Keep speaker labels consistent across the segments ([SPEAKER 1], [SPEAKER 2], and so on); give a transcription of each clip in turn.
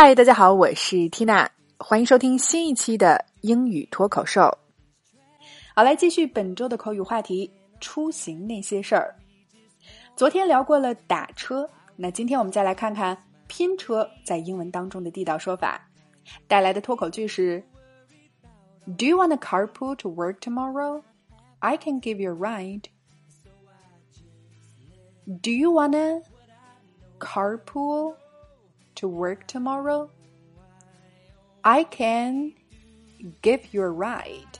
[SPEAKER 1] 嗨，大家好，我是 Tina，欢迎收听新一期的英语脱口秀。好，来继续本周的口语话题：出行那些事儿。昨天聊过了打车，那今天我们再来看看拼车在英文当中的地道说法。带来的脱口句是：Do you want a carpool to work tomorrow? I can give you a ride. Do you want a carpool to work tomorrow? I can give you a ride.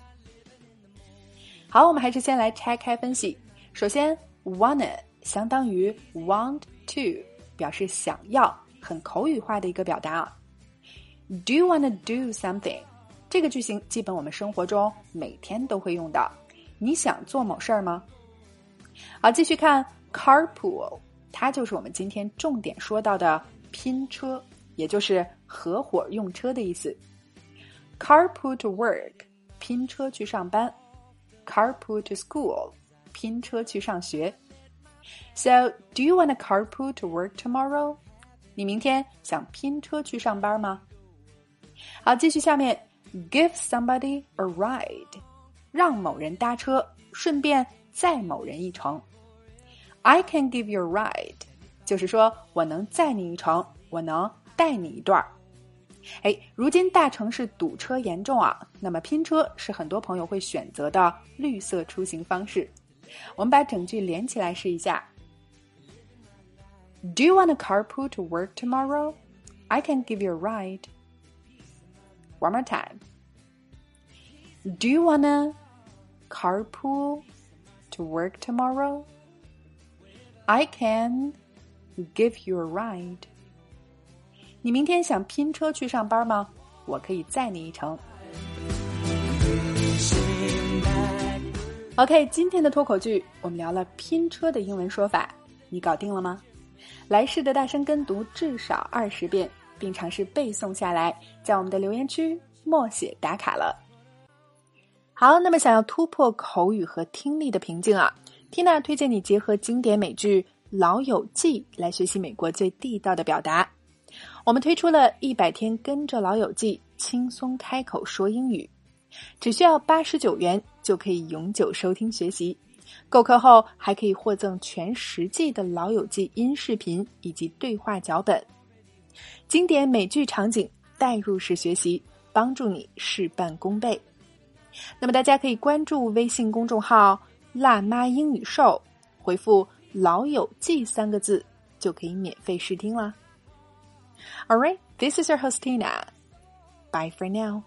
[SPEAKER 1] 好，我们还是先来拆开分析。首先，wanna 相当于 want to，表示想要，很口语化的一个表达。Do you wanna do something？这个句型基本我们生活中每天都会用到。你想做某事儿吗？好，继续看 carpool，它就是我们今天重点说到的拼车，也就是合伙用车的意思。Carpool to work，拼车去上班。Carpool to school，拼车去上学。So, do you want a carpool to work tomorrow？你明天想拼车去上班吗？好，继续下面，give somebody a ride，让某人搭车，顺便载某人一程。I can give you a ride， 就是说我能载你一程，我能带你一段儿。哎，如今大城市堵车严重啊，那么拼车是很多朋友会选择的绿色出行方式。我们把整句连起来试一下：Do you want a carpool to work tomorrow? I can give you a ride. One more time. Do you want a carpool to work tomorrow? I can give you a ride. 你明天想拼车去上班吗？我可以载你一程。OK，今天的脱口剧我们聊了拼车的英文说法，你搞定了吗？来试着大声跟读至少二十遍，并尝试背诵下来，在我们的留言区默写打卡了。好，那么想要突破口语和听力的瓶颈啊，Tina 推荐你结合经典美剧《老友记》来学习美国最地道的表达。我们推出了一百天跟着老友记轻松开口说英语，只需要八十九元就可以永久收听学习。购课后还可以获赠全十季的老友记音视频以及对话脚本，经典美剧场景代入式学习，帮助你事半功倍。那么大家可以关注微信公众号“辣妈英语秀”，回复“老友记”三个字就可以免费试听啦。All right, this is your host Tina. Bye for now.